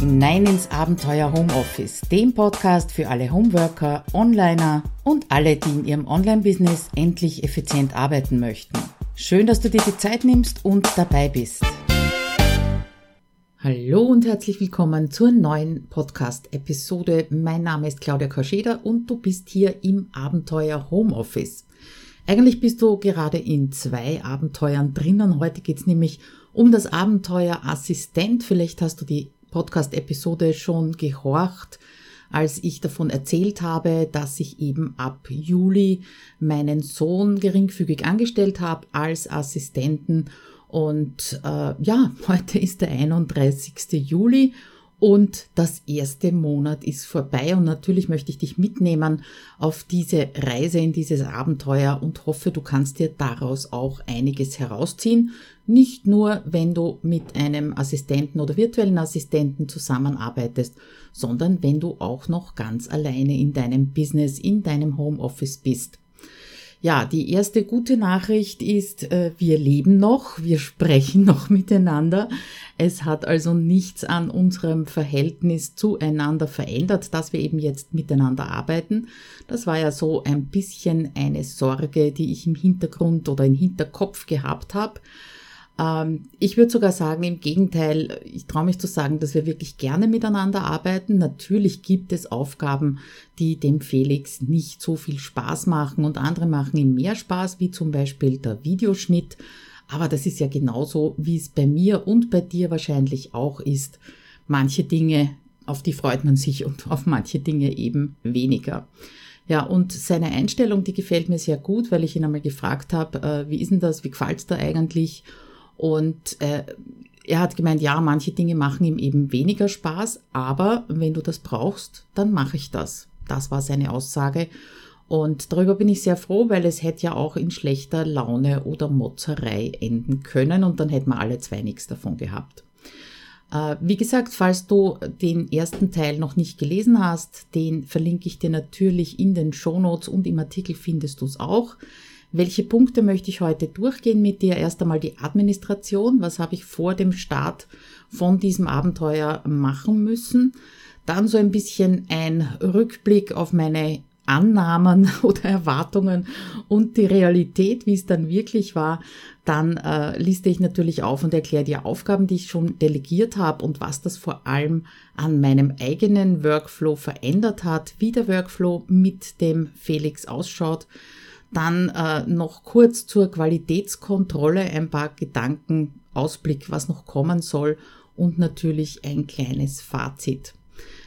hinein ins Abenteuer Homeoffice, dem Podcast für alle Homeworker, Onliner und alle, die in ihrem Online-Business endlich effizient arbeiten möchten. Schön, dass du dir die Zeit nimmst und dabei bist. Hallo und herzlich willkommen zur neuen Podcast-Episode. Mein Name ist Claudia Korscheder und du bist hier im Abenteuer Homeoffice. Eigentlich bist du gerade in zwei Abenteuern drinnen. Heute geht's nämlich um das Abenteuer Assistent. Vielleicht hast du die Podcast-Episode schon gehorcht, als ich davon erzählt habe, dass ich eben ab Juli meinen Sohn geringfügig angestellt habe als Assistenten. Und äh, ja, heute ist der 31. Juli und das erste Monat ist vorbei und natürlich möchte ich dich mitnehmen auf diese Reise in dieses Abenteuer und hoffe, du kannst dir daraus auch einiges herausziehen. Nicht nur, wenn du mit einem Assistenten oder virtuellen Assistenten zusammenarbeitest, sondern wenn du auch noch ganz alleine in deinem Business, in deinem Homeoffice bist. Ja, die erste gute Nachricht ist, äh, wir leben noch, wir sprechen noch miteinander. Es hat also nichts an unserem Verhältnis zueinander verändert, dass wir eben jetzt miteinander arbeiten. Das war ja so ein bisschen eine Sorge, die ich im Hintergrund oder im Hinterkopf gehabt habe. Ähm, ich würde sogar sagen, im Gegenteil, ich traue mich zu sagen, dass wir wirklich gerne miteinander arbeiten. Natürlich gibt es Aufgaben, die dem Felix nicht so viel Spaß machen und andere machen ihm mehr Spaß, wie zum Beispiel der Videoschnitt. Aber das ist ja genauso, wie es bei mir und bei dir wahrscheinlich auch ist. Manche Dinge, auf die freut man sich und auf manche Dinge eben weniger. Ja, und seine Einstellung, die gefällt mir sehr gut, weil ich ihn einmal gefragt habe, äh, wie ist denn das, wie gefällt's da eigentlich? Und äh, er hat gemeint, ja, manche Dinge machen ihm eben weniger Spaß, aber wenn du das brauchst, dann mache ich das. Das war seine Aussage. Und darüber bin ich sehr froh, weil es hätte ja auch in schlechter Laune oder Motzerei enden können und dann hätten wir alle zwei nichts davon gehabt. Äh, wie gesagt, falls du den ersten Teil noch nicht gelesen hast, den verlinke ich dir natürlich in den Shownotes und im Artikel findest du es auch. Welche Punkte möchte ich heute durchgehen mit dir? Erst einmal die Administration. Was habe ich vor dem Start von diesem Abenteuer machen müssen? Dann so ein bisschen ein Rückblick auf meine Annahmen oder Erwartungen und die Realität, wie es dann wirklich war, dann äh, liste ich natürlich auf und erkläre die Aufgaben, die ich schon delegiert habe und was das vor allem an meinem eigenen Workflow verändert hat, wie der Workflow mit dem Felix ausschaut dann äh, noch kurz zur Qualitätskontrolle ein paar Gedanken, Ausblick, was noch kommen soll und natürlich ein kleines Fazit.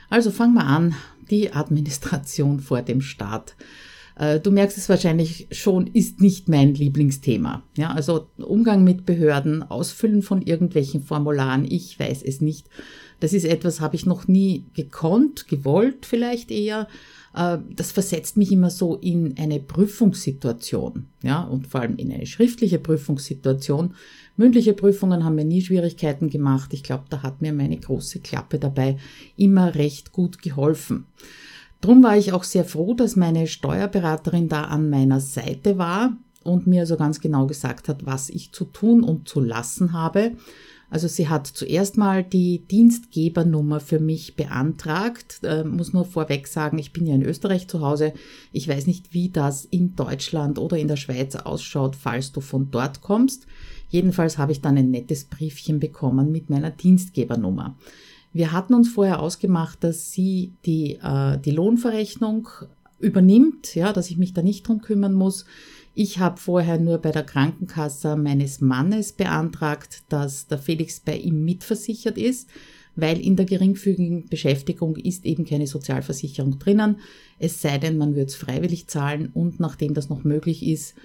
Also fangen wir an, die Administration vor dem Start. Äh, du merkst es wahrscheinlich schon, ist nicht mein Lieblingsthema. Ja, also Umgang mit Behörden, Ausfüllen von irgendwelchen Formularen, ich weiß es nicht. Das ist etwas, habe ich noch nie gekonnt, gewollt vielleicht eher. Äh, das versetzt mich immer so in eine Prüfungssituation, ja, und vor allem in eine schriftliche Prüfungssituation. Mündliche Prüfungen haben mir nie Schwierigkeiten gemacht. Ich glaube, da hat mir meine große Klappe dabei immer recht gut geholfen. Drum war ich auch sehr froh, dass meine Steuerberaterin da an meiner Seite war und mir so ganz genau gesagt hat, was ich zu tun und zu lassen habe. Also sie hat zuerst mal die Dienstgebernummer für mich beantragt. Äh, muss nur vorweg sagen, ich bin ja in Österreich zu Hause. Ich weiß nicht, wie das in Deutschland oder in der Schweiz ausschaut, falls du von dort kommst. Jedenfalls habe ich dann ein nettes Briefchen bekommen mit meiner Dienstgebernummer. Wir hatten uns vorher ausgemacht, dass sie die, äh, die Lohnverrechnung übernimmt, ja, dass ich mich da nicht drum kümmern muss. Ich habe vorher nur bei der Krankenkasse meines Mannes beantragt, dass der Felix bei ihm mitversichert ist, weil in der geringfügigen Beschäftigung ist eben keine Sozialversicherung drinnen, es sei denn, man würde es freiwillig zahlen und nachdem das noch möglich ist,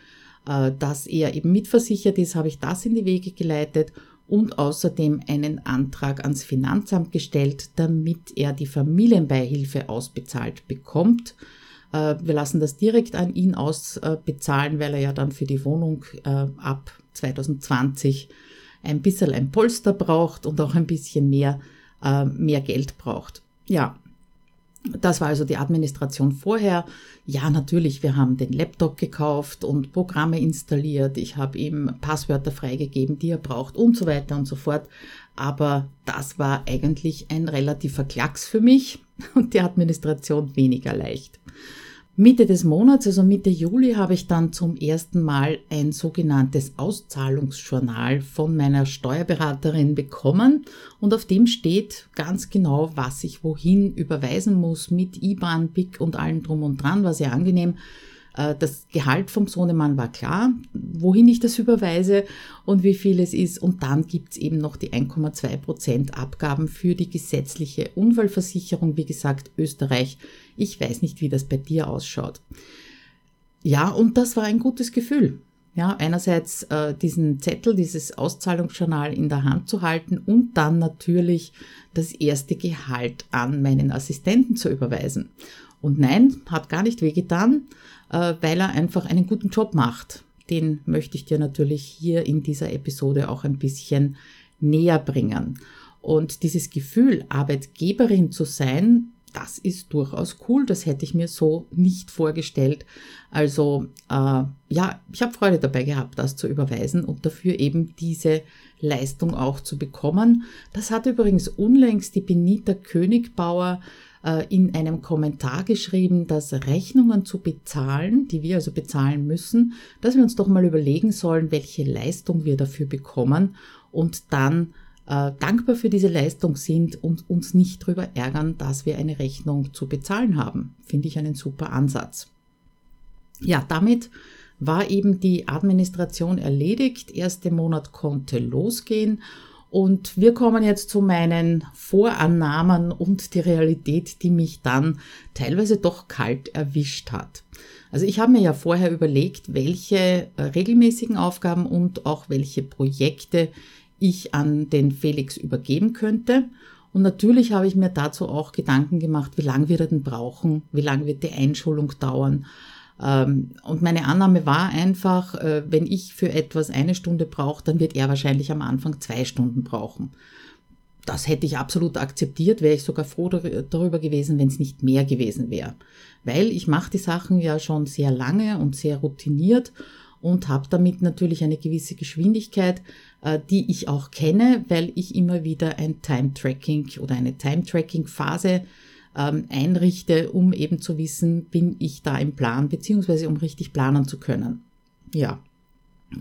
äh, dass er eben mitversichert ist, habe ich das in die Wege geleitet und außerdem einen Antrag ans Finanzamt gestellt, damit er die Familienbeihilfe ausbezahlt bekommt. Äh, wir lassen das direkt an ihn ausbezahlen, weil er ja dann für die Wohnung äh, ab 2020 ein bisschen ein Polster braucht und auch ein bisschen mehr, äh, mehr Geld braucht. Ja, das war also die Administration vorher. Ja, natürlich, wir haben den Laptop gekauft und Programme installiert. Ich habe ihm Passwörter freigegeben, die er braucht und so weiter und so fort. aber das war eigentlich ein relativer Klacks für mich und die Administration weniger leicht. Mitte des Monats, also Mitte Juli, habe ich dann zum ersten Mal ein sogenanntes Auszahlungsjournal von meiner Steuerberaterin bekommen und auf dem steht ganz genau, was ich wohin überweisen muss mit IBAN, BIC und allem drum und dran, war sehr angenehm. Äh, das Gehalt vom Sohnemann war klar, wohin ich das überweise und wie viel es ist. Und dann gibt's eben noch die 1,2 Prozent Abgaben für die gesetzliche Unfallversicherung. Wie gesagt, Österreich. Ich weiß nicht, wie das bei dir ausschaut. Ja, und das war ein gutes Gefühl. Ja, einerseits äh, diesen Zettel, dieses Auszahlungsjournal in der Hand zu halten und dann natürlich das erste Gehalt an meinen Assistenten zu überweisen. Und nein, hat gar nicht wehgetan, äh, weil er einfach einen guten Job macht. Den möchte ich dir natürlich hier in dieser Episode auch ein bisschen näher bringen. Und dieses Gefühl, Arbeitgeberin zu sein, das ist durchaus cool. Das hätte ich mir so nicht vorgestellt. Also äh, ja, ich habe Freude dabei gehabt, das zu überweisen und dafür eben diese Leistung auch zu bekommen. Das hat übrigens unlängst die Benita Königbauer in einem Kommentar geschrieben, dass Rechnungen zu bezahlen, die wir also bezahlen müssen, dass wir uns doch mal überlegen sollen, welche Leistung wir dafür bekommen und dann äh, dankbar für diese Leistung sind und uns nicht darüber ärgern, dass wir eine Rechnung zu bezahlen haben. Finde ich einen super Ansatz. Ja, damit war eben die Administration erledigt. Erste Monat konnte losgehen und wir kommen jetzt zu meinen Vorannahmen und die Realität, die mich dann teilweise doch kalt erwischt hat. Also ich habe mir ja vorher überlegt, welche äh, regelmäßigen Aufgaben und auch welche Projekte ich an den Felix übergeben könnte. Und natürlich habe ich mir dazu auch Gedanken gemacht, wie lange wird er denn brauchen, wie lange wird die Einschulung dauern und meine Annahme war einfach, äh, wenn ich für etwas eine Stunde brauche, dann wird er wahrscheinlich am Anfang zwei Stunden brauchen. Das hätte ich absolut akzeptiert, wäre ich sogar froh darüber gewesen, wenn es nicht mehr gewesen wäre. Weil ich mache die Sachen ja schon sehr lange und sehr routiniert und habe damit natürlich eine gewisse Geschwindigkeit, äh, die ich auch kenne, weil ich immer wieder ein Time-Tracking oder eine Time-Tracking-Phase ähm, einrichte, um eben zu wissen, bin ich da im Plan, beziehungsweise um richtig planen zu können. Ja,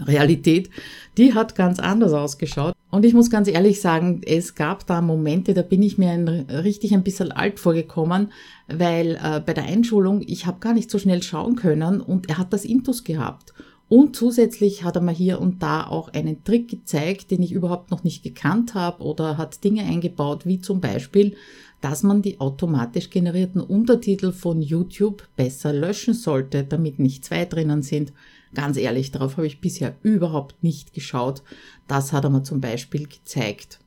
Realität, die hat ganz anders ausgeschaut. Und ich muss ganz ehrlich sagen, es gab da Momente, da bin ich mir ein, richtig ein bisschen alt vorgekommen, weil äh, bei der Einschulung, ich habe gar nicht so schnell schauen können und er hat das Intus gehabt. Und zusätzlich hat er mir hier und da auch einen Trick gezeigt, den ich überhaupt noch nicht gekannt habe oder hat Dinge eingebaut, wie zum Beispiel, dass man die automatisch generierten Untertitel von YouTube besser löschen sollte, damit nicht zwei drinnen sind. Ganz ehrlich, darauf habe ich bisher überhaupt nicht geschaut. Das hat er mir zum Beispiel gezeigt.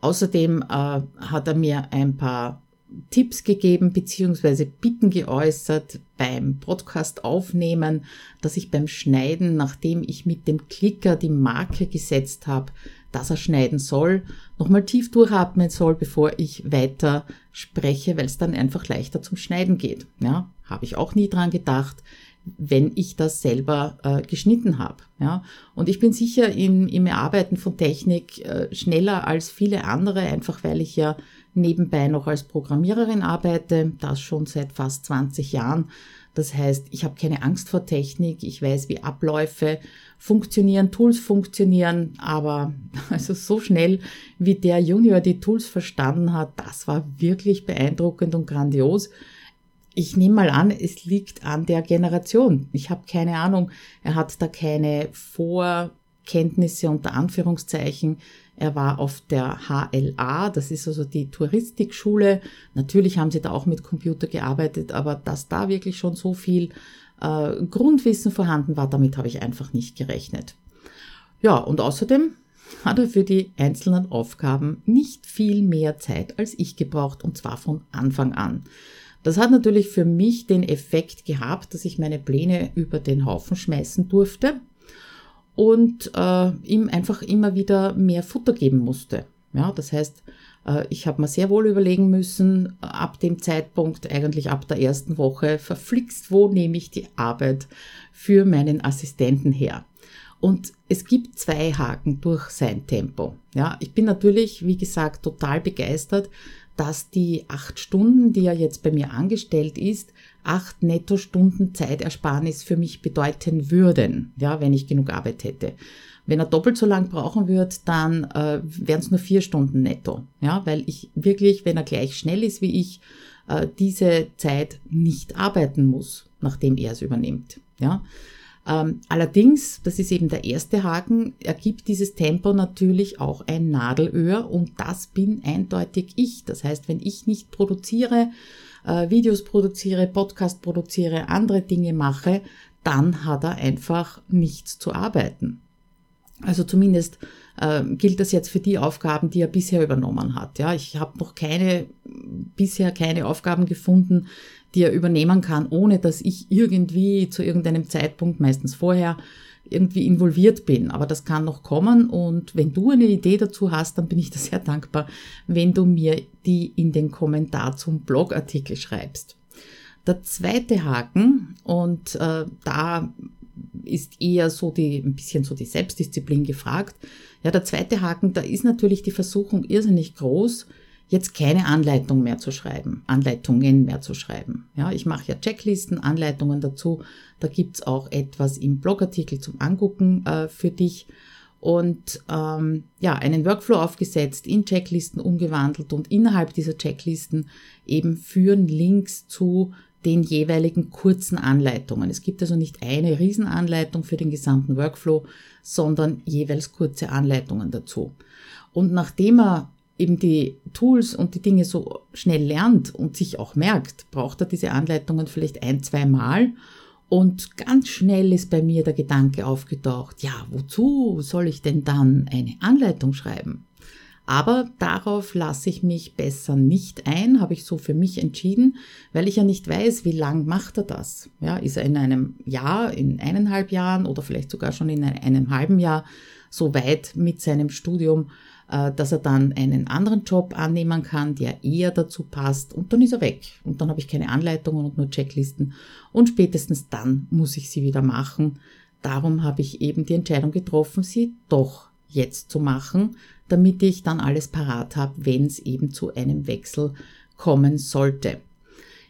Außerdem äh, hat er mir ein paar Tipps gegeben bzw. Bitten geäußert beim Podcast aufnehmen, dass ich beim Schneiden, nachdem ich mit dem Klicker die Marke gesetzt habe, dass er schneiden soll, nochmal tief durchatmen soll, bevor ich weiter spreche, weil es dann einfach leichter zum Schneiden geht. Ja, habe ich auch nie dran gedacht, wenn ich das selber äh, geschnitten habe. Ja, und ich bin sicher im, im Erarbeiten von Technik äh, schneller als viele andere, einfach weil ich ja nebenbei noch als Programmiererin arbeite, das schon seit fast 20 Jahren. Das heißt, ich habe keine Angst vor Technik, ich weiß, wie Abläufe funktionieren, Tools funktionieren, aber also so schnell, wie der Junior die Tools verstanden hat, das war wirklich beeindruckend und grandios. Ich nehme mal an, es liegt an der Generation. Ich habe keine Ahnung, er hat da keine Vorkenntnisse unter Anführungszeichen er war auf der HLA, das ist also die Touristikschule. Natürlich haben sie da auch mit Computer gearbeitet, aber dass da wirklich schon so viel äh, Grundwissen vorhanden war, damit habe ich einfach nicht gerechnet. Ja, und außerdem hat er für die einzelnen Aufgaben nicht viel mehr Zeit als ich gebraucht, und zwar von Anfang an. Das hat natürlich für mich den Effekt gehabt, dass ich meine Pläne über den Haufen schmeißen durfte und äh, ihm einfach immer wieder mehr Futter geben musste. Ja, das heißt, äh, ich habe mir sehr wohl überlegen müssen, ab dem Zeitpunkt, eigentlich ab der ersten Woche, verflixt, wo nehme ich die Arbeit für meinen Assistenten her. Und es gibt zwei Haken durch sein Tempo. Ja, ich bin natürlich, wie gesagt, total begeistert, dass die acht Stunden, die er jetzt bei mir angestellt ist, acht Nettostunden Zeitersparnis für mich bedeuten würden, ja, wenn ich genug Arbeit hätte. Wenn er doppelt so lang brauchen wird, dann äh, wären es nur vier Stunden netto, ja, weil ich wirklich, wenn er gleich schnell ist wie ich, äh, diese Zeit nicht arbeiten muss, nachdem er es übernimmt, ja. Ähm, allerdings, das ist eben der erste Haken, ergibt dieses Tempo natürlich auch ein Nadelöhr und das bin eindeutig ich. Das heißt, wenn ich nicht produziere, äh, Videos produziere, Podcast produziere, andere Dinge mache, dann hat er einfach nichts zu arbeiten. Also zumindest äh, gilt das jetzt für die Aufgaben, die er bisher übernommen hat. Ja, ich habe noch keine bisher keine Aufgaben gefunden, die er übernehmen kann, ohne dass ich irgendwie zu irgendeinem Zeitpunkt, meistens vorher, irgendwie involviert bin. Aber das kann noch kommen und wenn du eine Idee dazu hast, dann bin ich da sehr dankbar, wenn du mir die in den Kommentar zum Blogartikel schreibst. Der zweite Haken, und äh, da ist eher so die, ein bisschen so die Selbstdisziplin gefragt. Ja, der zweite Haken, da ist natürlich die Versuchung irrsinnig groß, jetzt keine Anleitung mehr zu schreiben, Anleitungen mehr zu schreiben. Ja, ich mache ja Checklisten, Anleitungen dazu. Da gibt's auch etwas im Blogartikel zum Angucken äh, für dich. Und ähm, ja, einen Workflow aufgesetzt, in Checklisten umgewandelt und innerhalb dieser Checklisten eben führen Links zu den jeweiligen kurzen Anleitungen. Es gibt also nicht eine Riesenanleitung für den gesamten Workflow, sondern jeweils kurze Anleitungen dazu. Und nachdem er eben die Tools und die Dinge so schnell lernt und sich auch merkt, braucht er diese Anleitungen vielleicht ein, zwei Mal. Und ganz schnell ist bei mir der Gedanke aufgetaucht, ja, wozu soll ich denn dann eine Anleitung schreiben? Aber darauf lasse ich mich besser nicht ein, habe ich so für mich entschieden, weil ich ja nicht weiß, wie lang macht er das. Ja, ist er in einem Jahr, in eineinhalb Jahren oder vielleicht sogar schon in einem halben Jahr so weit mit seinem Studium, dass er dann einen anderen Job annehmen kann, der eher dazu passt und dann ist er weg. Und dann habe ich keine Anleitungen und nur Checklisten und spätestens dann muss ich sie wieder machen. Darum habe ich eben die Entscheidung getroffen, sie doch jetzt zu machen, damit ich dann alles parat habe, wenn es eben zu einem Wechsel kommen sollte.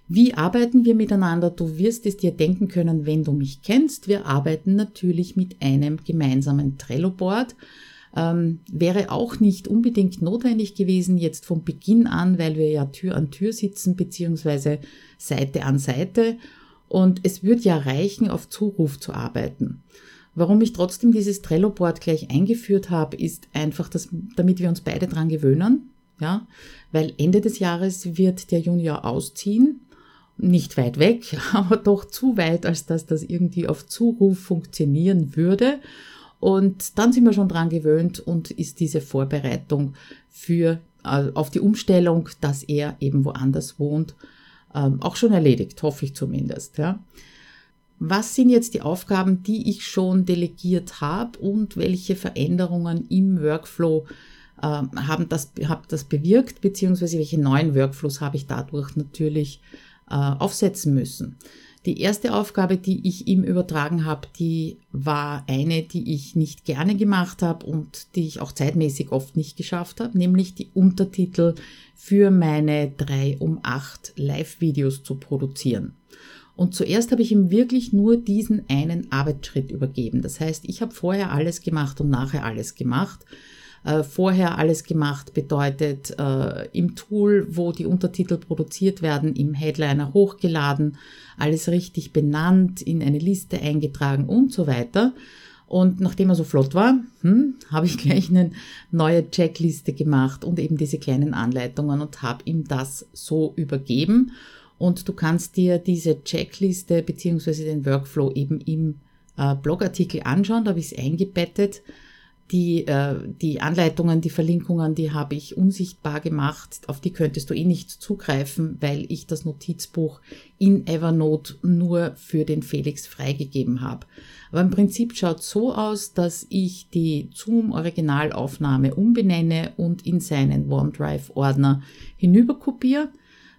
Wie arbeiten wir miteinander? Du wirst es dir denken können, wenn du mich kennst. Wir arbeiten natürlich mit einem gemeinsamen Trello-Board. Ähm, wäre auch nicht unbedingt notwendig gewesen jetzt von Beginn an, weil wir ja Tür an Tür sitzen beziehungsweise Seite an Seite und es würde ja reichen, auf Zuruf zu arbeiten. Warum ich trotzdem dieses Trello-Board gleich eingeführt habe, ist einfach, dass, damit wir uns beide dran gewöhnen, ja, weil Ende des Jahres wird der Junior ausziehen, nicht weit weg, aber doch zu weit, als dass das irgendwie auf Zuruf funktionieren würde. Und dann sind wir schon dran gewöhnt und ist diese Vorbereitung für, äh, auf die Umstellung, dass er eben woanders wohnt, äh, auch schon erledigt, hoffe ich zumindest. Ja. Was sind jetzt die Aufgaben, die ich schon delegiert habe und welche Veränderungen im Workflow äh, haben das, hab das bewirkt, beziehungsweise welche neuen Workflows habe ich dadurch natürlich äh, aufsetzen müssen? Die erste Aufgabe, die ich ihm übertragen habe, die war eine, die ich nicht gerne gemacht habe und die ich auch zeitmäßig oft nicht geschafft habe, nämlich die Untertitel für meine 3 um 8 Live-Videos zu produzieren. Und zuerst habe ich ihm wirklich nur diesen einen Arbeitsschritt übergeben. Das heißt, ich habe vorher alles gemacht und nachher alles gemacht. Äh, vorher alles gemacht bedeutet äh, im Tool, wo die Untertitel produziert werden, im Headliner hochgeladen, alles richtig benannt, in eine Liste eingetragen und so weiter. Und nachdem er so flott war, hm, habe ich gleich eine neue Checkliste gemacht und eben diese kleinen Anleitungen und habe ihm das so übergeben. Und du kannst dir diese Checkliste beziehungsweise den Workflow eben im äh, Blogartikel anschauen. Da habe ich es eingebettet. Die, äh, die Anleitungen, die Verlinkungen, die habe ich unsichtbar gemacht. Auf die könntest du eh nicht zugreifen, weil ich das Notizbuch in Evernote nur für den Felix freigegeben habe. Aber im Prinzip schaut so aus, dass ich die Zoom-Originalaufnahme umbenenne und in seinen OneDrive-Ordner hinüberkopiere.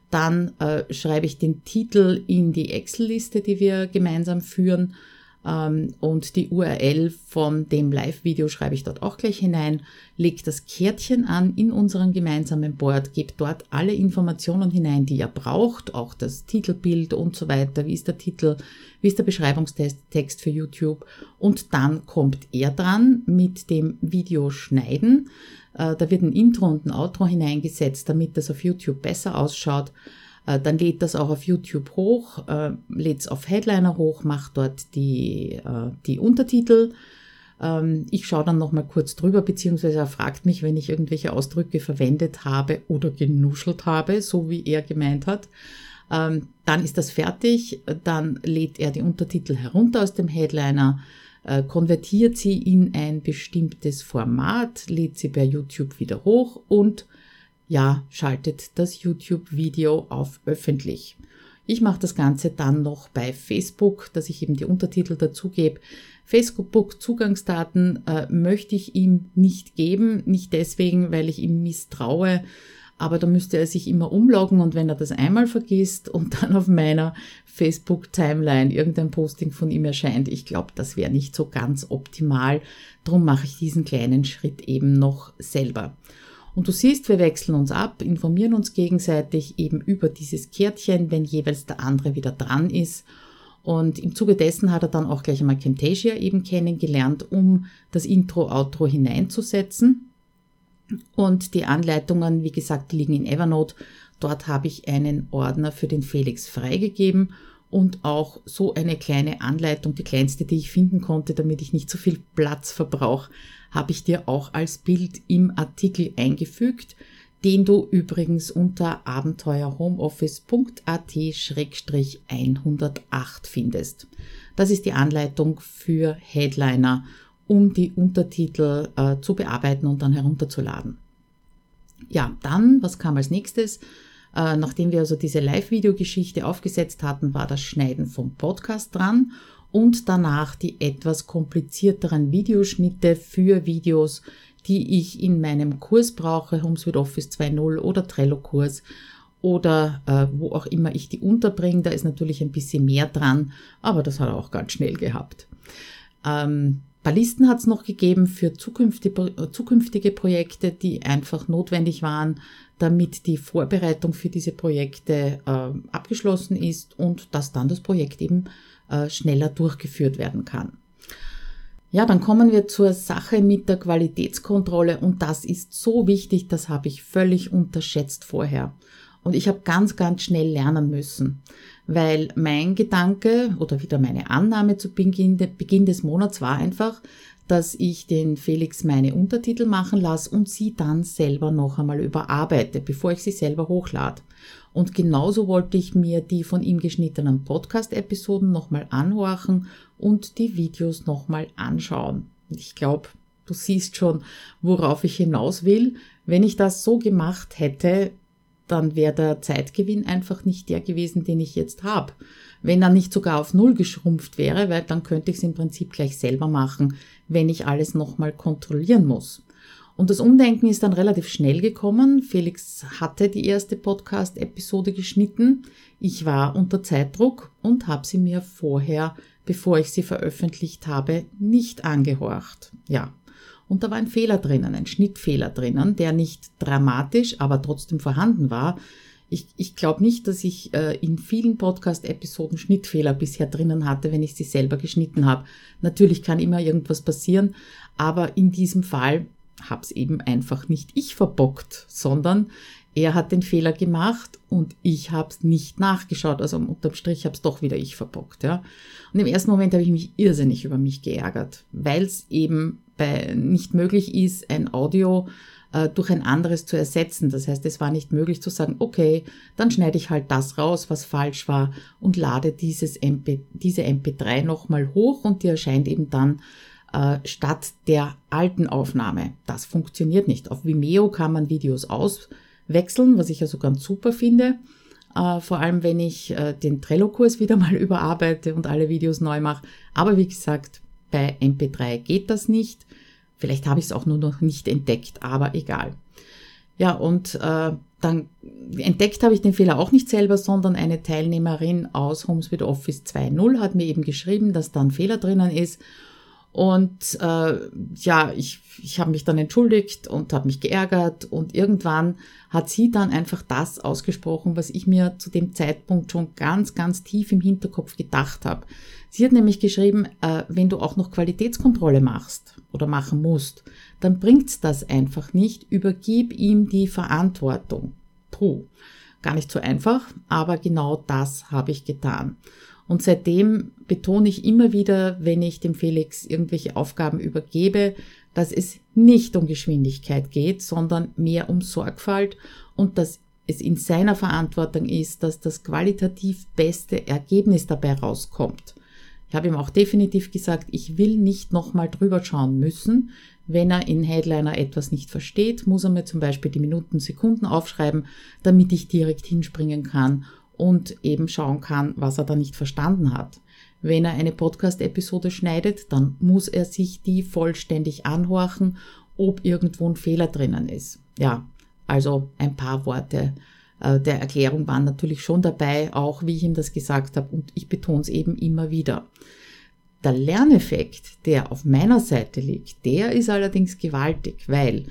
Dann äh, schreibe ich den Titel in die Excel-Liste, die wir gemeinsam führen und die URL von dem Live-Video schreibe ich dort auch gleich hinein. Legt das Kärtchen an in unseren gemeinsamen Board, gebt dort alle Informationen hinein, die ihr braucht, auch das Titelbild und so weiter. Wie ist der Titel? Wie ist der Beschreibungstext für YouTube? Und dann kommt er dran mit dem Video schneiden. Äh, da wird ein Intro und ein Outro hineingesetzt, damit das auf YouTube besser ausschaut. Äh, dann lädt das auch auf YouTube hoch, äh, lädt es auf Headliner hoch, macht dort die, äh, die Untertitel. Ähm, ich schaue dann nochmal kurz drüber, beziehungsweise er fragt mich, wenn ich irgendwelche Ausdrücke verwendet habe oder genuschelt habe, so wie er gemeint hat. Ähm, dann ist das fertig, dann lädt er die Untertitel herunter aus dem Headliner, konvertiert sie in ein bestimmtes Format, lädt sie bei YouTube wieder hoch und ja, schaltet das YouTube-Video auf öffentlich. Ich mache das Ganze dann noch bei Facebook, dass ich eben die Untertitel dazugebe. Facebook-Zugangsdaten äh, möchte ich ihm nicht geben, nicht deswegen, weil ich ihm misstraue, aber da müsste er sich immer umloggen und wenn er das einmal vergisst und dann auf meiner Facebook-Timeline irgendein Posting von ihm erscheint, ich glaube, das wäre nicht so ganz optimal. Darum mache ich diesen kleinen Schritt eben noch selber. Und du siehst, wir wechseln uns ab, informieren uns gegenseitig eben über dieses Kärtchen, wenn jeweils der andere wieder dran ist. Und im Zuge dessen hat er dann auch gleich einmal Camtasia eben kennengelernt, um das Intro-Outro hineinzusetzen. Und die Anleitungen, wie gesagt, liegen in Evernote. Dort habe ich einen Ordner für den Felix freigegeben und auch so eine kleine Anleitung, die kleinste, die ich finden konnte, damit ich nicht so viel Platz verbrauche, habe ich dir auch als Bild im Artikel eingefügt, den du übrigens unter abenteuerhomeoffice.at-108 findest. Das ist die Anleitung für Headliner, um die Untertitel äh, zu bearbeiten und dann herunterzuladen. Ja, dann, was kam als nächstes? Äh, nachdem wir also diese Live-Video-Geschichte aufgesetzt hatten, war das Schneiden vom Podcast dran und danach die etwas komplizierteren Videoschnitte für Videos, die ich in meinem Kurs brauche, HomeSuite Office 2.0 oder Trello-Kurs oder äh, wo auch immer ich die unterbringe. Da ist natürlich ein bisschen mehr dran, aber das hat er auch ganz schnell gehabt. Ähm, paar Listen hat es noch gegeben für zukünftige, zukünftige Projekte, die einfach notwendig waren, damit die Vorbereitung für diese Projekte äh, abgeschlossen ist und dass dann das Projekt eben äh, schneller durchgeführt werden kann. Ja, dann kommen wir zur Sache mit der Qualitätskontrolle und das ist so wichtig, das habe ich völlig unterschätzt vorher. Und ich habe ganz, ganz schnell lernen müssen, weil mein Gedanke oder wieder meine Annahme zu Beginn, Beginn des Monats war einfach, dass ich den Felix meine Untertitel machen lasse und sie dann selber noch einmal überarbeite, bevor ich sie selber hochlade. Und genauso wollte ich mir die von ihm geschnittenen Podcast-Episoden nochmal anhorchen und die Videos nochmal anschauen. Ich glaube, du siehst schon, worauf ich hinaus will. Wenn ich das so gemacht hätte, dann wäre der Zeitgewinn einfach nicht der gewesen, den ich jetzt habe. Wenn er nicht sogar auf Null geschrumpft wäre, weil dann könnte ich es im Prinzip gleich selber machen, wenn ich alles nochmal kontrollieren muss. Und das Umdenken ist dann relativ schnell gekommen. Felix hatte die erste Podcast-Episode geschnitten. Ich war unter Zeitdruck und habe sie mir vorher, bevor ich sie veröffentlicht habe, nicht angehorcht. Ja, und da war ein Fehler drinnen, ein Schnittfehler drinnen, der nicht dramatisch, aber trotzdem vorhanden war. Ich, ich glaube nicht, dass ich äh, in vielen Podcast-Episoden Schnittfehler bisher drinnen hatte, wenn ich sie selber geschnitten habe. Natürlich kann immer irgendwas passieren, aber in diesem Fall habe es eben einfach nicht ich verbockt, sondern er hat den Fehler gemacht und ich habe es nicht nachgeschaut. Also unterm Strich habe es doch wieder ich verbockt. Ja. Und im ersten Moment habe ich mich irrsinnig über mich geärgert, weil es eben bei, nicht möglich ist, ein Audio äh, durch ein anderes zu ersetzen. Das heißt, es war nicht möglich zu sagen, okay, dann schneide ich halt das raus, was falsch war und lade dieses MP, diese MP3 nochmal hoch und die erscheint eben dann äh, statt der alten Aufnahme. Das funktioniert nicht. Auf Vimeo kann man Videos auswechseln, was ich also ganz super finde. Äh, vor allem, wenn ich äh, den Trello-Kurs wieder mal überarbeite und alle Videos neu mache. Aber wie gesagt, bei MP3 geht das nicht. Vielleicht habe ich es auch nur noch nicht entdeckt, aber egal. Ja, und äh, dann entdeckt habe ich den Fehler auch nicht selber, sondern eine Teilnehmerin aus HomeSuite Office 2.0 hat mir eben geschrieben, dass da ein Fehler drinnen ist. Und äh, ja, ich, ich habe mich dann entschuldigt und habe mich geärgert und irgendwann hat sie dann einfach das ausgesprochen, was ich mir zu dem Zeitpunkt schon ganz, ganz tief im Hinterkopf gedacht habe. Sie hat nämlich geschrieben, äh, wenn du auch noch Qualitätskontrolle machst oder machen musst, dann bringt's das einfach nicht. Übergib ihm die Verantwortung. Puh, gar nicht so einfach, aber genau das habe ich getan. Und seitdem betone ich immer wieder, wenn ich dem Felix irgendwelche Aufgaben übergebe, dass es nicht um Geschwindigkeit geht, sondern mehr um Sorgfalt und dass es in seiner Verantwortung ist, dass das qualitativ beste Ergebnis dabei rauskommt. Ich habe ihm auch definitiv gesagt, ich will nicht nochmal drüber schauen müssen. Wenn er in Headliner etwas nicht versteht, muss er mir zum Beispiel die Minuten, Sekunden aufschreiben, damit ich direkt hinspringen kann und eben schauen kann, was er da nicht verstanden hat. Wenn er eine Podcast-Episode schneidet, dann muss er sich die vollständig anhorchen, ob irgendwo ein Fehler drinnen ist. Ja, also ein paar Worte äh, der Erklärung waren natürlich schon dabei, auch wie ich ihm das gesagt habe und ich betone es eben immer wieder. Der Lerneffekt, der auf meiner Seite liegt, der ist allerdings gewaltig, weil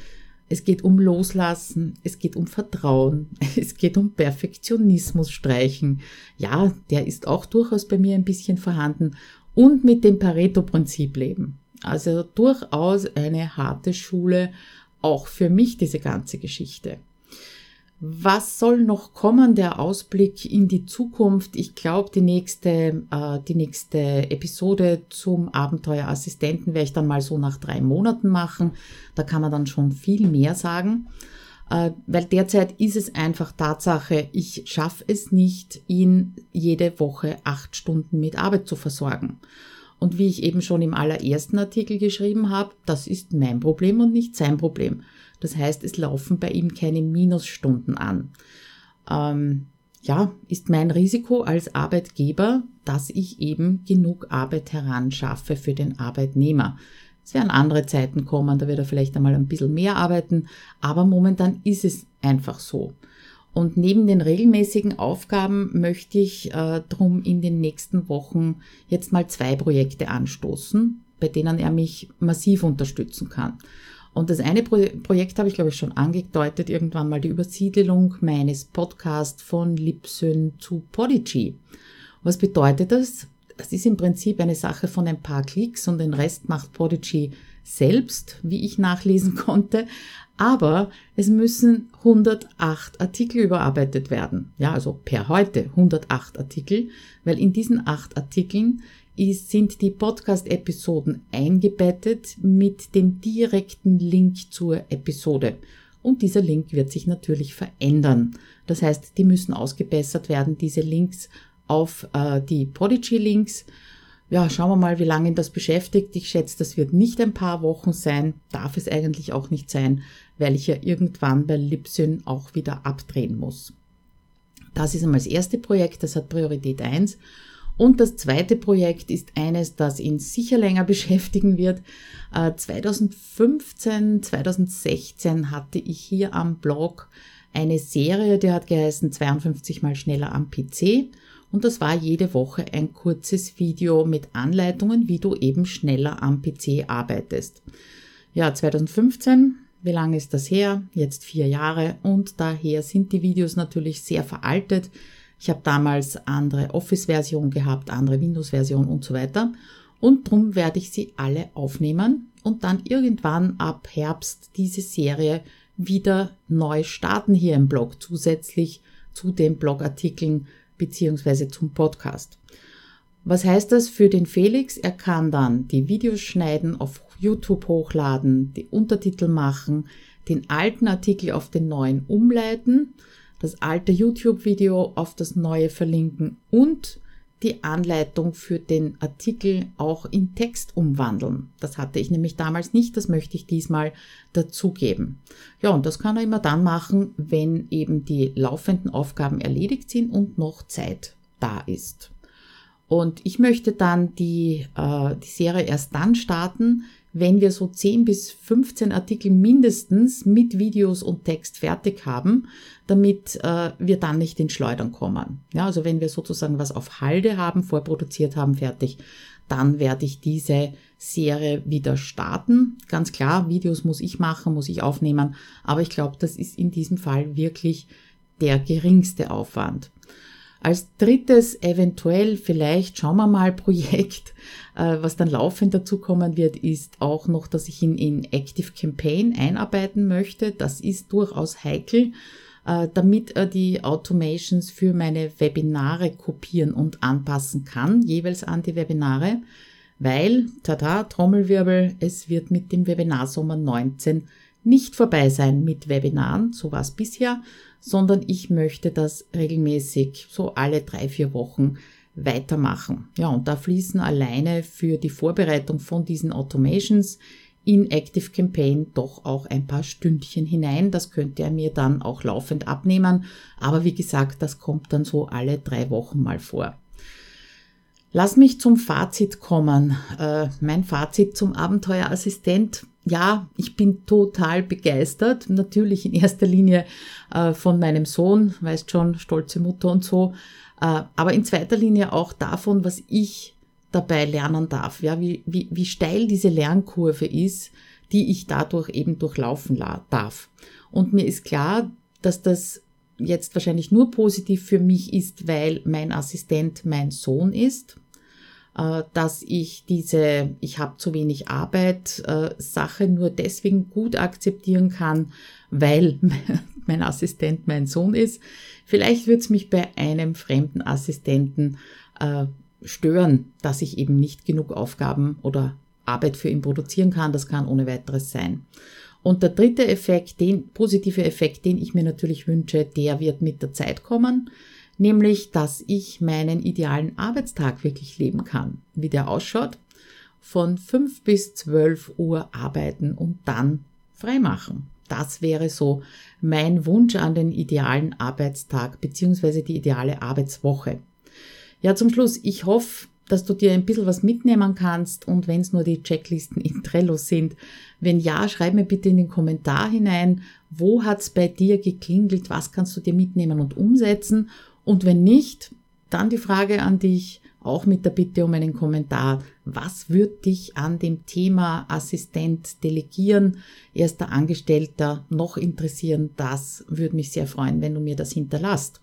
es geht um Loslassen, es geht um Vertrauen, es geht um Perfektionismus streichen. Ja, der ist auch durchaus bei mir ein bisschen vorhanden und mit dem Pareto-Prinzip leben. Also durchaus eine harte Schule, auch für mich diese ganze Geschichte. Was soll noch kommen? Der Ausblick in die Zukunft. Ich glaube, die nächste, äh, die nächste Episode zum Abenteuerassistenten werde ich dann mal so nach drei Monaten machen. Da kann man dann schon viel mehr sagen. Äh, weil derzeit ist es einfach Tatsache, ich schaffe es nicht, ihn jede Woche acht Stunden mit Arbeit zu versorgen. Und wie ich eben schon im allerersten Artikel geschrieben habe, das ist mein Problem und nicht sein Problem. Das heißt, es laufen bei ihm keine Minusstunden an. Ähm, ja, ist mein Risiko als Arbeitgeber, dass ich eben genug Arbeit heranschaffe für den Arbeitnehmer. Es werden andere Zeiten kommen, da wird er vielleicht einmal ein bisschen mehr arbeiten, aber momentan ist es einfach so. Und neben den regelmäßigen Aufgaben möchte ich äh, drum in den nächsten Wochen jetzt mal zwei Projekte anstoßen, bei denen er mich massiv unterstützen kann. Und das eine Pro Projekt habe ich, glaube ich, schon angedeutet, irgendwann mal die Übersiedelung meines Podcasts von Lipsyn zu Podigy. Was bedeutet das? Das ist im Prinzip eine Sache von ein paar Klicks und den Rest macht Podigy selbst, wie ich nachlesen konnte. Aber es müssen 108 Artikel überarbeitet werden. Ja, also per heute 108 Artikel, weil in diesen acht Artikeln ist, sind die Podcast-Episoden eingebettet mit dem direkten Link zur Episode. Und dieser Link wird sich natürlich verändern. Das heißt, die müssen ausgebessert werden, diese Links auf äh, die Prodigy-Links. Ja, schauen wir mal, wie lange das beschäftigt. Ich schätze, das wird nicht ein paar Wochen sein, darf es eigentlich auch nicht sein, weil ich ja irgendwann bei Libsyn auch wieder abdrehen muss. Das ist einmal das erste Projekt, das hat Priorität 1. Und das zweite Projekt ist eines, das ihn sicher länger beschäftigen wird. 2015, äh, 2016 hatte ich hier am Blog eine Serie, die hat geheißen 52 mal schneller am PC. Und das war jede Woche ein kurzes Video mit Anleitungen, wie du eben schneller am PC arbeitest. Ja, 2015, wie lange ist das her? Jetzt vier Jahre und daher sind die Videos natürlich sehr veraltet. Ich habe damals andere Office-Version gehabt, andere Windows-Version und so weiter. Und drum werde ich sie alle aufnehmen und dann irgendwann ab Herbst diese Serie wieder neu starten hier im Blog, zusätzlich zu den Blogartikeln beziehungsweise zum Podcast. Was heißt das für den Felix? Er kann dann die Videos schneiden, auf YouTube hochladen, die Untertitel machen, den alten Artikel auf den neuen umleiten das alte YouTube-Video auf das neue verlinken und die Anleitung für den Artikel auch in Text umwandeln. Das hatte ich nämlich damals nicht, das möchte ich diesmal dazugeben. Ja, und das kann er immer dann machen, wenn eben die laufenden Aufgaben erledigt sind und noch Zeit da ist. Und ich möchte dann die, äh, die Serie erst dann starten, wenn wir so 10 bis 15 Artikel mindestens mit Videos und Text fertig haben, damit äh, wir dann nicht in Schleudern kommen. Ja, also wenn wir sozusagen was auf Halde haben, vorproduziert haben, fertig, dann werde ich diese Serie wieder starten. Ganz klar, Videos muss ich machen, muss ich aufnehmen, aber ich glaube, das ist in diesem Fall wirklich der geringste Aufwand. Als drittes eventuell vielleicht, schauen wir mal, Projekt, äh, was dann laufend dazukommen wird, ist auch noch, dass ich ihn in Active Campaign einarbeiten möchte. Das ist durchaus heikel, äh, damit er die Automations für meine Webinare kopieren und anpassen kann, jeweils an die Webinare, weil, tada, Trommelwirbel, es wird mit dem Webinar Sommer 19 nicht vorbei sein mit Webinaren, so war es bisher, sondern ich möchte das regelmäßig so alle drei, vier Wochen weitermachen. Ja, und da fließen alleine für die Vorbereitung von diesen Automations in Active Campaign doch auch ein paar Stündchen hinein. Das könnte er mir dann auch laufend abnehmen. Aber wie gesagt, das kommt dann so alle drei Wochen mal vor. Lass mich zum Fazit kommen. Äh, mein Fazit zum Abenteuerassistent ja, ich bin total begeistert. Natürlich in erster Linie äh, von meinem Sohn, weißt schon, stolze Mutter und so. Äh, aber in zweiter Linie auch davon, was ich dabei lernen darf. Ja, wie, wie, wie steil diese Lernkurve ist, die ich dadurch eben durchlaufen darf. Und mir ist klar, dass das jetzt wahrscheinlich nur positiv für mich ist, weil mein Assistent mein Sohn ist dass ich diese ich habe zu wenig Arbeit äh, Sache nur deswegen gut akzeptieren kann, weil mein Assistent mein Sohn ist. Vielleicht wird es mich bei einem fremden Assistenten äh, stören, dass ich eben nicht genug Aufgaben oder Arbeit für ihn produzieren kann. Das kann ohne weiteres sein. Und der dritte Effekt, den positive Effekt, den ich mir natürlich wünsche, der wird mit der Zeit kommen nämlich dass ich meinen idealen Arbeitstag wirklich leben kann. Wie der ausschaut, von 5 bis 12 Uhr arbeiten und dann freimachen. Das wäre so mein Wunsch an den idealen Arbeitstag bzw. die ideale Arbeitswoche. Ja, zum Schluss, ich hoffe, dass du dir ein bisschen was mitnehmen kannst und wenn es nur die Checklisten in Trello sind. Wenn ja, schreib mir bitte in den Kommentar hinein, wo hat's bei dir geklingelt, was kannst du dir mitnehmen und umsetzen und wenn nicht, dann die Frage an dich, auch mit der Bitte um einen Kommentar. Was wird dich an dem Thema Assistent delegieren, erster Angestellter noch interessieren? Das würde mich sehr freuen, wenn du mir das hinterlasst.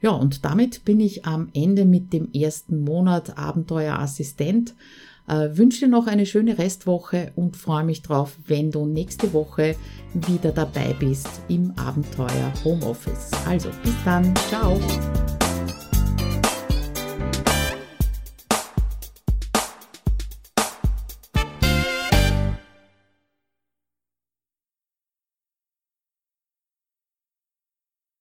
Ja, und damit bin ich am Ende mit dem ersten Monat Abenteuerassistent. Äh, wünsche dir noch eine schöne Restwoche und freue mich drauf, wenn du nächste Woche wieder dabei bist im Abenteuer Homeoffice. Also bis dann, ciao!